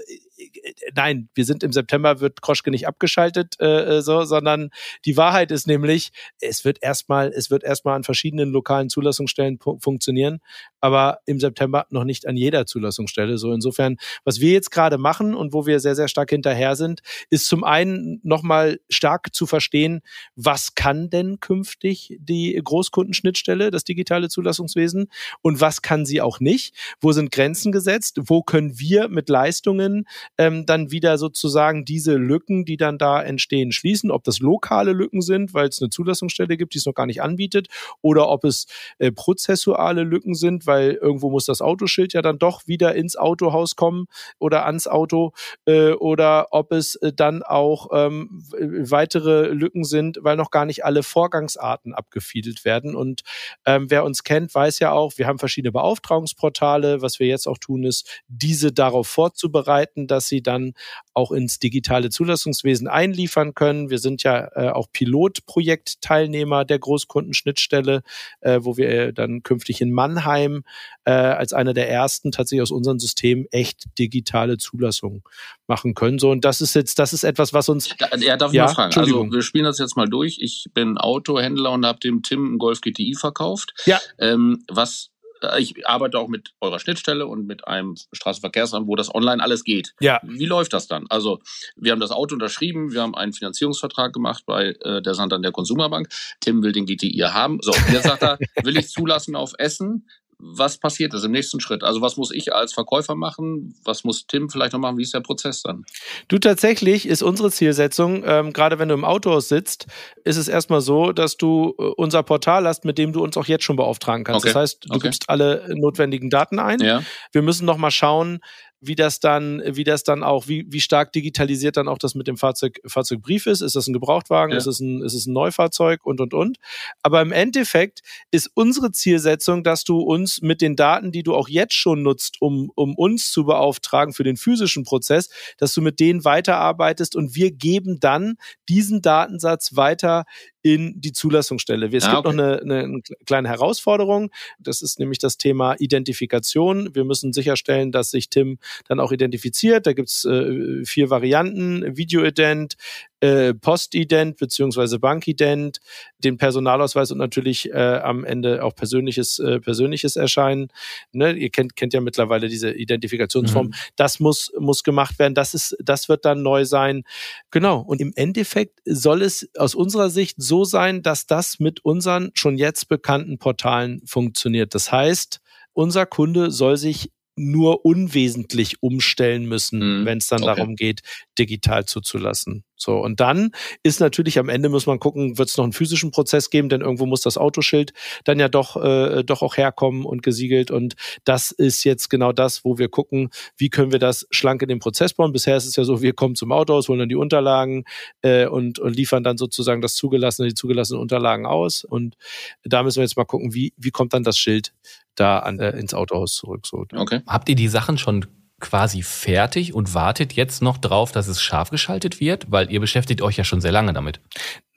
Speaker 3: nein, wir sind im September, wird Kroschke nicht abgeschaltet, äh, äh so, sondern die Wahrheit ist nämlich, es wird erstmal, es wird erstmal an verschiedenen lokalen Zulassungsstellen funktionieren, aber im September noch nicht an jeder Zulassungsstelle. So insofern, was wir jetzt gerade machen und wo wir sehr, sehr stark hinterher sind, ist zum einen nochmal stark zu verstehen, was kann denn künftig die Großkundenschnittstelle, das digitale Zulassungswesen und was kann sie auch nicht? Wo sind Grenzen gesetzt? Wo können wir mit Leistungen ähm, dann wieder sozusagen diese Lücken, die dann da entstehen, schließen. Ob das lokale Lücken sind, weil es eine Zulassungsstelle gibt, die es noch gar nicht anbietet, oder ob es äh, prozessuale Lücken sind, weil irgendwo muss das Autoschild ja dann doch wieder ins Autohaus kommen oder ans Auto, äh, oder ob es äh, dann auch ähm, weitere Lücken sind, weil noch gar nicht alle Vorgangsarten abgefiedelt werden. Und ähm, wer uns kennt, weiß ja auch, wir haben verschiedene Beauftragungsportale. Was wir jetzt auch tun, ist, diese darauf vorzubereiten, dass sie dann auch ins digitale Zulassungswesen einliefern können. Wir sind ja äh, auch Pilotprojektteilnehmer der Großkundenschnittstelle, äh, wo wir äh, dann künftig in Mannheim äh, als einer der ersten tatsächlich aus unserem System echt digitale Zulassung machen können. So und das ist jetzt, das ist etwas, was uns.
Speaker 2: Ja, darf ich ja, mal fragen? Also wir spielen das jetzt mal durch. Ich bin Autohändler und habe dem Tim einen Golf GTI verkauft.
Speaker 3: Ja.
Speaker 2: Ähm, was ich arbeite auch mit eurer Schnittstelle und mit einem Straßenverkehrsamt, wo das online alles geht.
Speaker 3: Ja.
Speaker 2: Wie läuft das dann? Also, wir haben das Auto unterschrieben, wir haben einen Finanzierungsvertrag gemacht bei äh, der Santander Konsumerbank. Tim will den GTI haben. So, jetzt sagt er, will ich zulassen auf Essen? Was passiert ist im nächsten Schritt? Also was muss ich als Verkäufer machen? Was muss Tim vielleicht noch machen? Wie ist der Prozess dann?
Speaker 3: Du tatsächlich ist unsere Zielsetzung, ähm, gerade wenn du im Autohaus sitzt, ist es erstmal so, dass du äh, unser Portal hast, mit dem du uns auch jetzt schon beauftragen kannst. Okay. Das heißt, du okay. gibst alle notwendigen Daten ein.
Speaker 2: Ja.
Speaker 3: Wir müssen noch mal schauen, wie das dann, wie das dann auch, wie, wie stark digitalisiert dann auch das mit dem Fahrzeug, Fahrzeugbrief ist. Ist das ein Gebrauchtwagen? Ja. Ist, es ein, ist es ein Neufahrzeug? Und, und, und. Aber im Endeffekt ist unsere Zielsetzung, dass du uns mit den Daten, die du auch jetzt schon nutzt, um, um uns zu beauftragen für den physischen Prozess, dass du mit denen weiterarbeitest und wir geben dann diesen Datensatz weiter in die Zulassungsstelle. Es ah, gibt okay. noch eine, eine, kleine Herausforderung. Das ist nämlich das Thema Identifikation. Wir müssen sicherstellen, dass sich Tim dann auch identifiziert. Da gibt's äh, vier Varianten. Videoident, äh, Postident beziehungsweise Bankident, den Personalausweis und natürlich äh, am Ende auch persönliches, äh, persönliches Erscheinen. Ne? Ihr kennt, kennt ja mittlerweile diese Identifikationsform. Mhm. Das muss, muss gemacht werden. Das ist, das wird dann neu sein. Genau. Und im Endeffekt soll es aus unserer Sicht so sein, dass das mit unseren schon jetzt bekannten Portalen funktioniert. Das heißt, unser Kunde soll sich nur unwesentlich umstellen müssen, mhm. wenn es dann okay. darum geht, digital zuzulassen. So, und dann ist natürlich am Ende muss man gucken, wird es noch einen physischen Prozess geben, denn irgendwo muss das Autoschild dann ja doch, äh, doch auch herkommen und gesiegelt. Und das ist jetzt genau das, wo wir gucken, wie können wir das schlank in den Prozess bauen. Bisher ist es ja so, wir kommen zum Autohaus, holen dann die Unterlagen äh, und, und liefern dann sozusagen das zugelassene, die zugelassenen Unterlagen aus. Und da müssen wir jetzt mal gucken, wie, wie kommt dann das Schild da an, äh, ins Autohaus zurück. So.
Speaker 1: Okay. Habt ihr die Sachen schon quasi fertig und wartet jetzt noch drauf, dass es scharf geschaltet wird? Weil ihr beschäftigt euch ja schon sehr lange damit.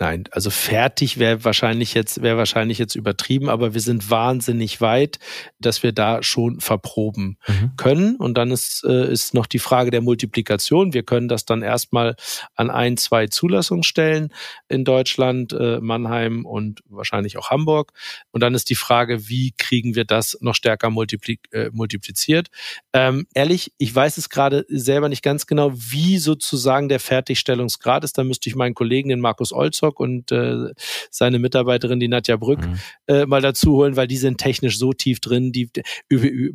Speaker 3: Nein, also fertig wäre wahrscheinlich jetzt wäre wahrscheinlich jetzt übertrieben, aber wir sind wahnsinnig weit, dass wir da schon verproben mhm. können. Und dann ist äh, ist noch die Frage der Multiplikation. Wir können das dann erstmal an ein, zwei Zulassungsstellen in Deutschland, äh, Mannheim und wahrscheinlich auch Hamburg. Und dann ist die Frage, wie kriegen wir das noch stärker multipli äh, multipliziert? Ähm, ehrlich, ich weiß es gerade selber nicht ganz genau, wie sozusagen der Fertigstellungsgrad ist. Da müsste ich meinen Kollegen, den Markus Olzow, Rostock und äh, seine Mitarbeiterin, die Nadja Brück, mhm. äh, mal dazu holen, weil die sind technisch so tief drin. Die,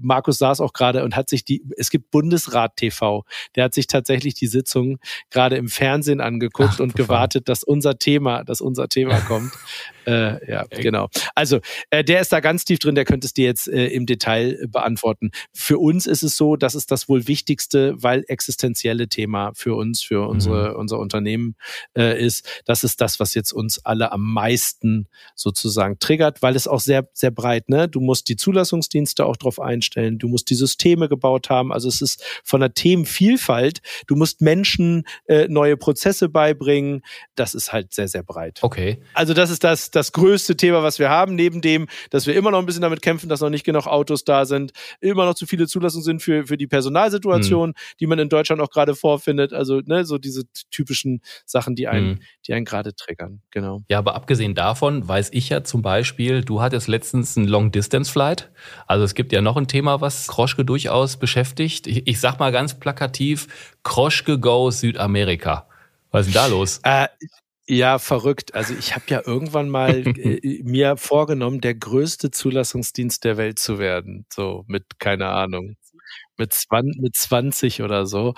Speaker 3: Markus saß auch gerade und hat sich die, es gibt Bundesrat TV, der hat sich tatsächlich die Sitzung gerade im Fernsehen angeguckt Ach, und gewartet, dass unser Thema, dass unser Thema kommt. Äh, ja, genau. Also äh, der ist da ganz tief drin, der könnte es dir jetzt äh, im Detail äh, beantworten. Für uns ist es so, das ist das wohl wichtigste, weil existenzielle Thema für uns, für unsere, mhm. unser Unternehmen äh, ist. Das ist das, was jetzt uns alle am meisten sozusagen triggert, weil es auch sehr, sehr breit, ne? Du musst die Zulassungsdienste auch drauf einstellen, du musst die Systeme gebaut haben. Also es ist von der Themenvielfalt, du musst Menschen äh, neue Prozesse beibringen. Das ist halt sehr, sehr breit.
Speaker 1: Okay.
Speaker 3: Also das ist das, das größte Thema, was wir haben, neben dem, dass wir immer noch ein bisschen damit kämpfen, dass noch nicht genug Autos da sind, immer noch zu viele Zulassungen sind für, für die Personalsituation, hm. die man in Deutschland auch gerade vorfindet. Also, ne, so diese typischen Sachen, die einen, hm. die einen gerade triggern. Genau.
Speaker 1: Ja, aber abgesehen davon weiß ich ja zum Beispiel, du hattest letztens einen Long-Distance-Flight. Also es gibt ja noch ein Thema, was Kroschke durchaus beschäftigt. Ich, ich sag mal ganz plakativ, Kroschke Go Südamerika. Was ist denn da los?
Speaker 3: Äh, ja, verrückt. Also ich habe ja irgendwann mal äh, mir vorgenommen, der größte Zulassungsdienst der Welt zu werden. So mit, keine Ahnung, mit, 20, mit 20 oder so.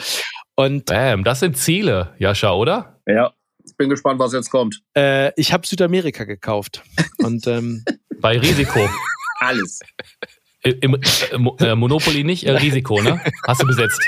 Speaker 1: Und Bam, das sind Ziele, Jascha, oder?
Speaker 2: Ja, ich bin gespannt, was jetzt kommt.
Speaker 3: Äh, ich habe Südamerika gekauft. Und ähm,
Speaker 1: bei Risiko.
Speaker 2: Alles.
Speaker 1: Im, äh, äh, Monopoly nicht, äh, Risiko, ne? Hast du besetzt.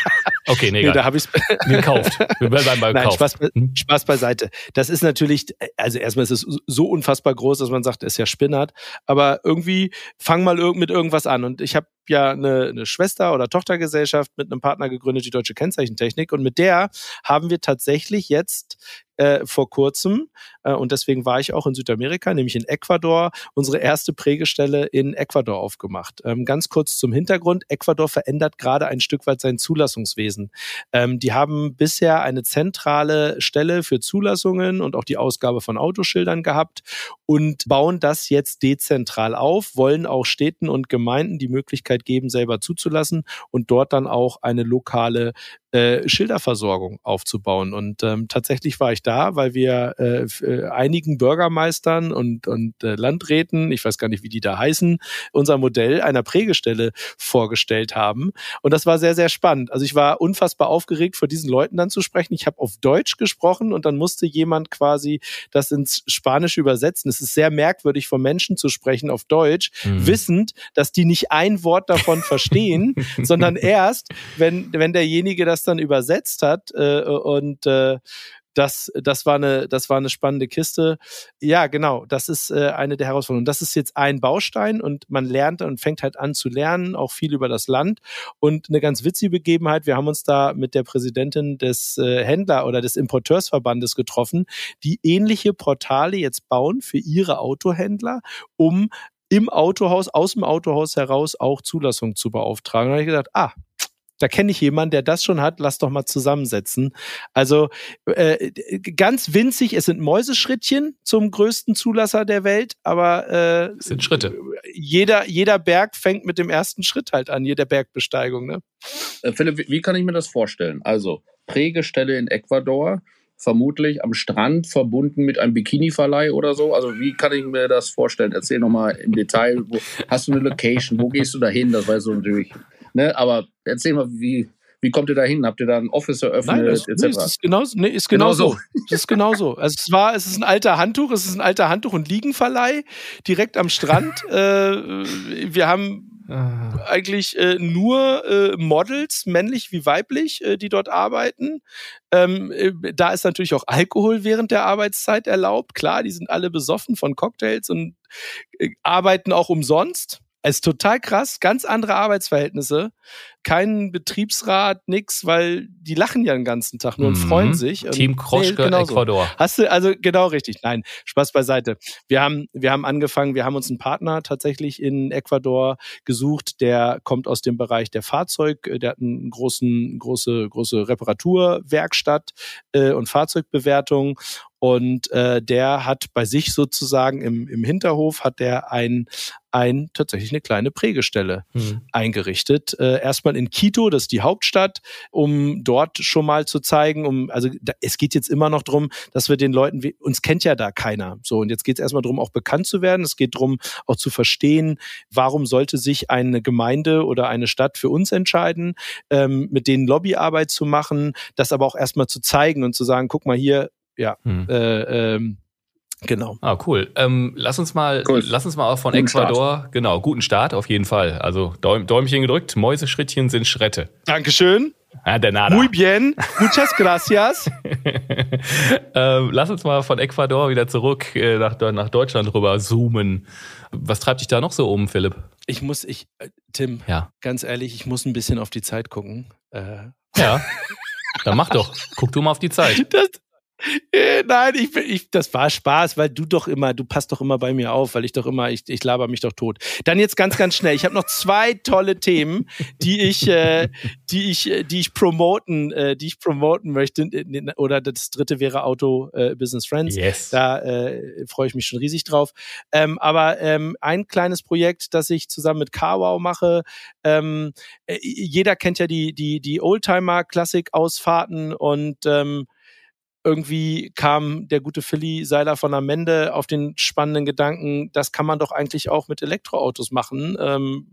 Speaker 1: Okay, nee.
Speaker 3: Nee, da habe ich
Speaker 1: gekauft.
Speaker 3: Wir bleiben beim Nein. Spaß, hm? Spaß beiseite. Das ist natürlich, also erstmal ist es so unfassbar groß, dass man sagt, es ist ja Spinnert. Aber irgendwie fang mal mit irgendwas an. Und ich habe ja eine, eine Schwester- oder Tochtergesellschaft mit einem Partner gegründet, die Deutsche Kennzeichentechnik. Und mit der haben wir tatsächlich jetzt äh, vor kurzem, äh, und deswegen war ich auch in Südamerika, nämlich in Ecuador, unsere erste Prägestelle in Ecuador aufgemacht. Ähm, ganz kurz zum Hintergrund. Ecuador verändert gerade ein Stück weit sein Zulassungswesen. Ähm, die haben bisher eine zentrale Stelle für Zulassungen und auch die Ausgabe von Autoschildern gehabt und bauen das jetzt dezentral auf, wollen auch Städten und Gemeinden die Möglichkeit geben, selber zuzulassen und dort dann auch eine lokale äh, Schilderversorgung aufzubauen. Und ähm, tatsächlich war ich da, weil wir äh, äh, einigen Bürgermeistern und, und äh, Landräten, ich weiß gar nicht, wie die da heißen, unser Modell einer Prägestelle vorgestellt haben. Und das war sehr, sehr spannend. Also ich war unfassbar aufgeregt, vor diesen Leuten dann zu sprechen. Ich habe auf Deutsch gesprochen und dann musste jemand quasi das ins Spanische übersetzen. Es ist sehr merkwürdig, von Menschen zu sprechen auf Deutsch, mhm. wissend, dass die nicht ein Wort davon verstehen, sondern erst, wenn, wenn derjenige das das dann übersetzt hat äh, und äh, das, das, war eine, das war eine spannende Kiste. Ja, genau, das ist äh, eine der Herausforderungen. Das ist jetzt ein Baustein und man lernt und fängt halt an zu lernen, auch viel über das Land. Und eine ganz witzige Begebenheit, wir haben uns da mit der Präsidentin des äh, Händler- oder des Importeursverbandes getroffen, die ähnliche Portale jetzt bauen für ihre Autohändler, um im Autohaus, aus dem Autohaus heraus auch Zulassung zu beauftragen. Da habe ich gesagt, ah, da kenne ich jemanden, der das schon hat, lass doch mal zusammensetzen. Also äh, ganz winzig, es sind Mäuseschrittchen zum größten Zulasser der Welt, aber
Speaker 1: äh, es sind Schritte.
Speaker 3: Jeder, jeder Berg fängt mit dem ersten Schritt halt an, jeder Bergbesteigung. Ne?
Speaker 2: Äh, Philipp, wie kann ich mir das vorstellen? Also Prägestelle in Ecuador, vermutlich am Strand verbunden mit einem Bikini-Verleih oder so. Also wie kann ich mir das vorstellen? Erzähl nochmal im Detail. Wo, hast du eine Location? Wo gehst du da hin? Das weißt du natürlich Ne? Aber erzähl mal, wie, wie kommt ihr da hin? Habt ihr da ein Office eröffnet? Nein, das,
Speaker 3: etc.? Nee, ist genau, nee, ist genau, genau so. Das ist genau so. Also es war, es ist ein alter Handtuch, es ist ein alter Handtuch- und Liegenverleih direkt am Strand. äh, wir haben ah. eigentlich äh, nur äh, Models, männlich wie weiblich, äh, die dort arbeiten. Ähm, äh, da ist natürlich auch Alkohol während der Arbeitszeit erlaubt. Klar, die sind alle besoffen von Cocktails und äh, arbeiten auch umsonst. Es ist total krass, ganz andere Arbeitsverhältnisse. keinen Betriebsrat, nix, weil die lachen ja den ganzen Tag nur und mhm. freuen sich.
Speaker 1: Team Kroschke, nee, genau Ecuador.
Speaker 3: So. Hast du, also genau richtig. Nein, Spaß beiseite. Wir haben, wir haben angefangen, wir haben uns einen Partner tatsächlich in Ecuador gesucht, der kommt aus dem Bereich der Fahrzeug, äh, der hat einen großen, große, große Reparaturwerkstatt äh, und Fahrzeugbewertung und äh, der hat bei sich sozusagen im, im Hinterhof hat der ein, ein tatsächlich eine kleine Prägestelle mhm. eingerichtet. Äh, erstmal in Quito, das ist die Hauptstadt, um dort schon mal zu zeigen, um, also da, es geht jetzt immer noch drum, dass wir den Leuten, uns kennt ja da keiner. So, und jetzt geht es erstmal darum, auch bekannt zu werden. Es geht darum, auch zu verstehen, warum sollte sich eine Gemeinde oder eine Stadt für uns entscheiden, ähm, mit denen Lobbyarbeit zu machen, das aber auch erstmal zu zeigen und zu sagen, guck mal hier, ja. Hm. Äh, ähm, Genau.
Speaker 1: Ah, cool. Ähm, lass uns mal, cool. lass uns mal auch von guten Ecuador, Start. genau, guten Start auf jeden Fall. Also Däumchen gedrückt, Mäuseschrittchen sind Schritte.
Speaker 3: Dankeschön.
Speaker 1: Ah, de nada.
Speaker 3: Muy bien. Muchas gracias.
Speaker 1: ähm, lass uns mal von Ecuador wieder zurück äh, nach, nach Deutschland rüber zoomen. Was treibt dich da noch so um, Philipp?
Speaker 3: Ich muss, ich, äh, Tim, ja. ganz ehrlich, ich muss ein bisschen auf die Zeit gucken.
Speaker 1: Äh. Ja. Dann mach doch. Guck du mal auf die Zeit.
Speaker 3: Das, nein, ich, ich, das war Spaß, weil du doch immer, du passt doch immer bei mir auf, weil ich doch immer, ich, ich laber mich doch tot. Dann jetzt ganz, ganz schnell. Ich habe noch zwei tolle Themen, die ich, äh, die ich, äh, die ich promoten, äh, die ich promoten möchte. Oder das dritte wäre Auto äh, Business Friends.
Speaker 1: Yes.
Speaker 3: Da äh, freue ich mich schon riesig drauf. Ähm, aber ähm, ein kleines Projekt, das ich zusammen mit Carwow mache. Ähm, äh, jeder kennt ja die die die Oldtimer Klassik Ausfahrten und ähm, irgendwie kam der gute Philly Seiler von Amende auf den spannenden Gedanken, das kann man doch eigentlich auch mit Elektroautos machen ähm,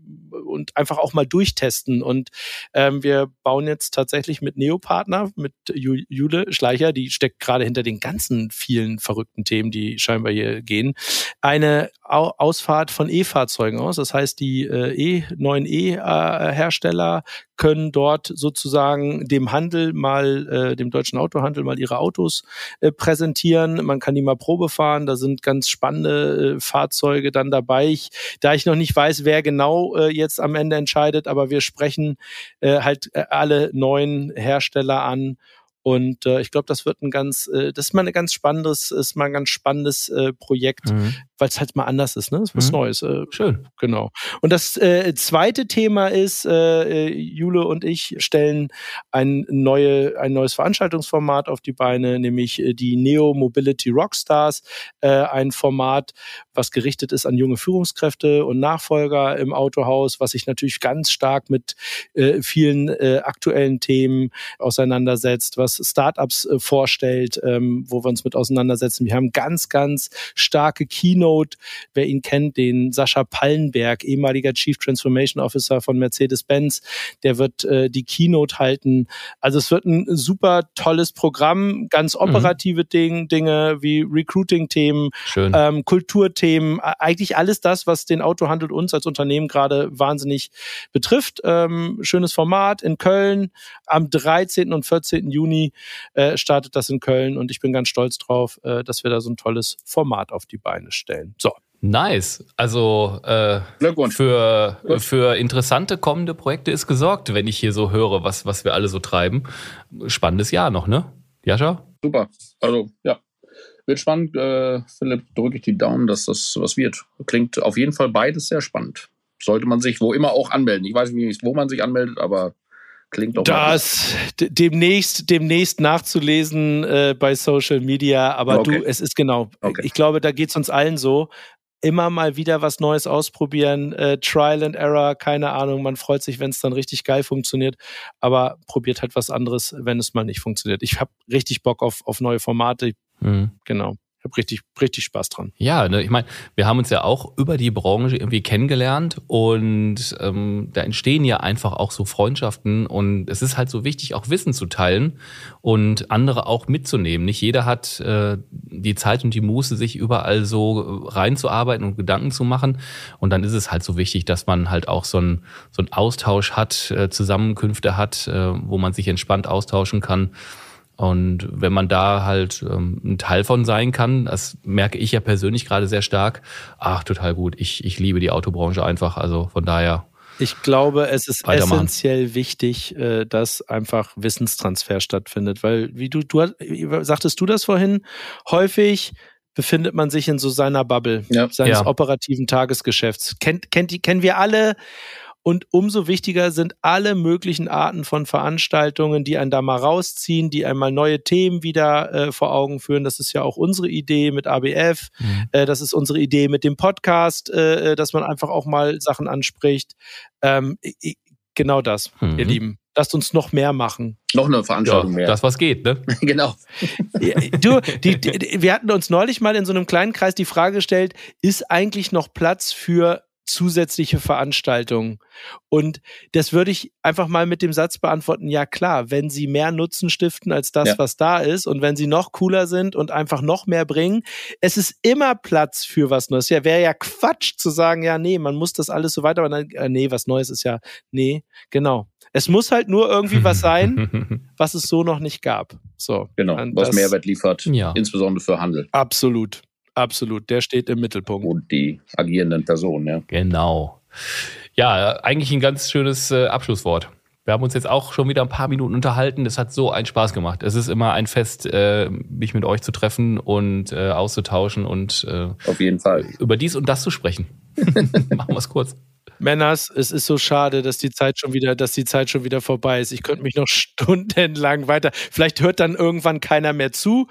Speaker 3: und einfach auch mal durchtesten. Und ähm, wir bauen jetzt tatsächlich mit Neopartner, mit Jule Schleicher, die steckt gerade hinter den ganzen vielen verrückten Themen, die scheinbar hier gehen, eine Ausfahrt von E-Fahrzeugen aus. Das heißt, die äh, E, neuen E-Hersteller können dort sozusagen dem Handel mal, äh, dem deutschen Autohandel mal ihre Autos äh, präsentieren. Man kann die mal Probe fahren. Da sind ganz spannende äh, Fahrzeuge dann dabei. Ich, da ich noch nicht weiß, wer genau äh, jetzt am Ende entscheidet, aber wir sprechen äh, halt äh, alle neuen Hersteller an und äh, ich glaube, das wird ein ganz, äh, das ist mal ein ganz spannendes, ist mal ein ganz spannendes äh, Projekt, mhm. Weil es halt mal anders ist, ne? Das ist was mhm. Neues. Äh, Schön. Genau. Und das äh, zweite Thema ist, äh, Jule und ich stellen ein neue, ein neues Veranstaltungsformat auf die Beine, nämlich äh, die Neo Mobility Rockstars, äh, ein Format, was gerichtet ist an junge Führungskräfte und Nachfolger im Autohaus, was sich natürlich ganz stark mit äh, vielen äh, aktuellen Themen auseinandersetzt, was Startups äh, vorstellt, ähm, wo wir uns mit auseinandersetzen. Wir haben ganz, ganz starke Keynote. Wer ihn kennt, den Sascha Pallenberg, ehemaliger Chief Transformation Officer von Mercedes-Benz, der wird äh, die Keynote halten. Also es wird ein super tolles Programm, ganz mhm. operative mhm. Ding, Dinge wie Recruiting-Themen, ähm, Kulturthemen, eigentlich alles das, was den Autohandel uns als Unternehmen gerade wahnsinnig betrifft. Ähm, schönes Format in Köln am 13. und 14. Juni äh, startet das in Köln und ich bin ganz stolz drauf, äh, dass wir da so ein tolles Format auf die Beine stellen. So.
Speaker 1: Nice. Also äh, für, für interessante kommende Projekte ist gesorgt, wenn ich hier so höre, was, was wir alle so treiben. Spannendes Jahr noch, ne? Jascha?
Speaker 2: Super. Also, ja. Wird spannend. Äh, Philipp, drücke ich die Daumen, dass das was wird. Klingt auf jeden Fall beides sehr spannend. Sollte man sich wo immer auch anmelden. Ich weiß nicht, wo man sich anmeldet, aber Klingt doch
Speaker 3: Das demnächst, demnächst nachzulesen äh, bei Social Media, aber okay. du, es ist genau. Okay. Ich glaube, da geht es uns allen so. Immer mal wieder was Neues ausprobieren, äh, Trial and Error, keine Ahnung. Man freut sich, wenn es dann richtig geil funktioniert, aber probiert halt was anderes, wenn es mal nicht funktioniert. Ich habe richtig Bock auf, auf neue Formate. Mhm. Genau habe richtig, richtig Spaß dran.
Speaker 1: Ja, ne, ich meine, wir haben uns ja auch über die Branche irgendwie kennengelernt und ähm, da entstehen ja einfach auch so Freundschaften und es ist halt so wichtig, auch Wissen zu teilen und andere auch mitzunehmen. Nicht jeder hat äh, die Zeit und die Muße, sich überall so reinzuarbeiten und Gedanken zu machen. Und dann ist es halt so wichtig, dass man halt auch so einen so einen Austausch hat, äh, Zusammenkünfte hat, äh, wo man sich entspannt austauschen kann. Und wenn man da halt ähm, ein Teil von sein kann, das merke ich ja persönlich gerade sehr stark, ach, total gut. Ich, ich liebe die Autobranche einfach. Also von daher
Speaker 3: Ich glaube, es ist essentiell wichtig, äh, dass einfach Wissenstransfer stattfindet, weil wie du, du sagtest du das vorhin, häufig befindet man sich in so seiner Bubble, ja. seines ja. operativen Tagesgeschäfts. Kennt, kennt die, kennen wir alle und umso wichtiger sind alle möglichen Arten von Veranstaltungen, die einen da mal rausziehen, die einmal neue Themen wieder äh, vor Augen führen. Das ist ja auch unsere Idee mit ABF. Mhm. Äh, das ist unsere Idee mit dem Podcast, äh, äh dass man einfach auch mal Sachen anspricht. Ähm, genau das, mhm. ihr Lieben. Lasst uns noch mehr machen.
Speaker 2: Noch eine Veranstaltung ja, mehr.
Speaker 1: Das, was geht, ne?
Speaker 2: genau.
Speaker 3: du, die, die, wir hatten uns neulich mal in so einem kleinen Kreis die Frage gestellt, ist eigentlich noch Platz für zusätzliche Veranstaltungen. Und das würde ich einfach mal mit dem Satz beantworten, ja klar, wenn sie mehr Nutzen stiften als das, ja. was da ist und wenn sie noch cooler sind und einfach noch mehr bringen, es ist immer Platz für was Neues. Ja, wäre ja Quatsch zu sagen, ja, nee, man muss das alles so weiter, aber dann, äh, nee, was Neues ist ja, nee, genau. Es muss halt nur irgendwie was sein, was es so noch nicht gab. So.
Speaker 2: Genau, was Mehrwert liefert, ja. insbesondere für Handel.
Speaker 3: Absolut. Absolut, der steht im Mittelpunkt.
Speaker 2: Und die agierenden Personen, ja.
Speaker 1: Genau. Ja, eigentlich ein ganz schönes äh, Abschlusswort. Wir haben uns jetzt auch schon wieder ein paar Minuten unterhalten. Es hat so einen Spaß gemacht. Es ist immer ein Fest, äh, mich mit euch zu treffen und äh, auszutauschen und
Speaker 2: äh, auf jeden Fall
Speaker 1: über dies und das zu sprechen. Machen wir es kurz.
Speaker 3: Männers, es ist so schade, dass die Zeit schon wieder, dass die Zeit schon wieder vorbei ist. Ich könnte mich noch stundenlang weiter. Vielleicht hört dann irgendwann keiner mehr zu,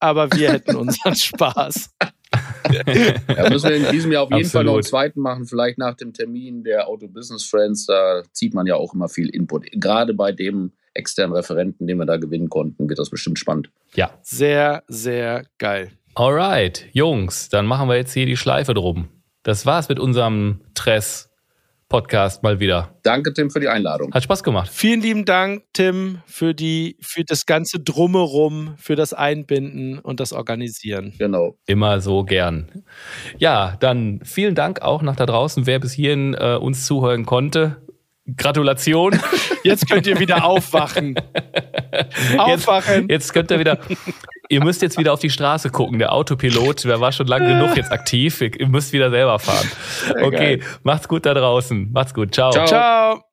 Speaker 3: aber wir hätten unseren Spaß.
Speaker 2: ja, müssen wir in diesem Jahr auf jeden Absolut. Fall noch einen zweiten machen, vielleicht nach dem Termin der Auto Business Friends. Da zieht man ja auch immer viel Input. Gerade bei dem externen Referenten, den wir da gewinnen konnten, wird das bestimmt spannend.
Speaker 3: Ja. Sehr, sehr geil.
Speaker 1: Alright, Jungs, dann machen wir jetzt hier die Schleife drum. Das war's mit unserem Tress Podcast mal wieder.
Speaker 2: Danke, Tim, für die Einladung.
Speaker 1: Hat Spaß gemacht.
Speaker 3: Vielen lieben Dank, Tim, für die, für das ganze Drumherum, für das Einbinden und das Organisieren.
Speaker 2: Genau.
Speaker 1: Immer so gern. Ja, dann vielen Dank auch nach da draußen, wer bis hierhin äh, uns zuhören konnte. Gratulation.
Speaker 3: Jetzt könnt ihr wieder aufwachen.
Speaker 1: Aufwachen. Jetzt, jetzt könnt ihr wieder. Ihr müsst jetzt wieder auf die Straße gucken. Der Autopilot, der war schon lange genug jetzt aktiv. Ihr müsst wieder selber fahren. Okay, macht's gut da draußen. Macht's gut. Ciao.
Speaker 3: Ciao. Ciao.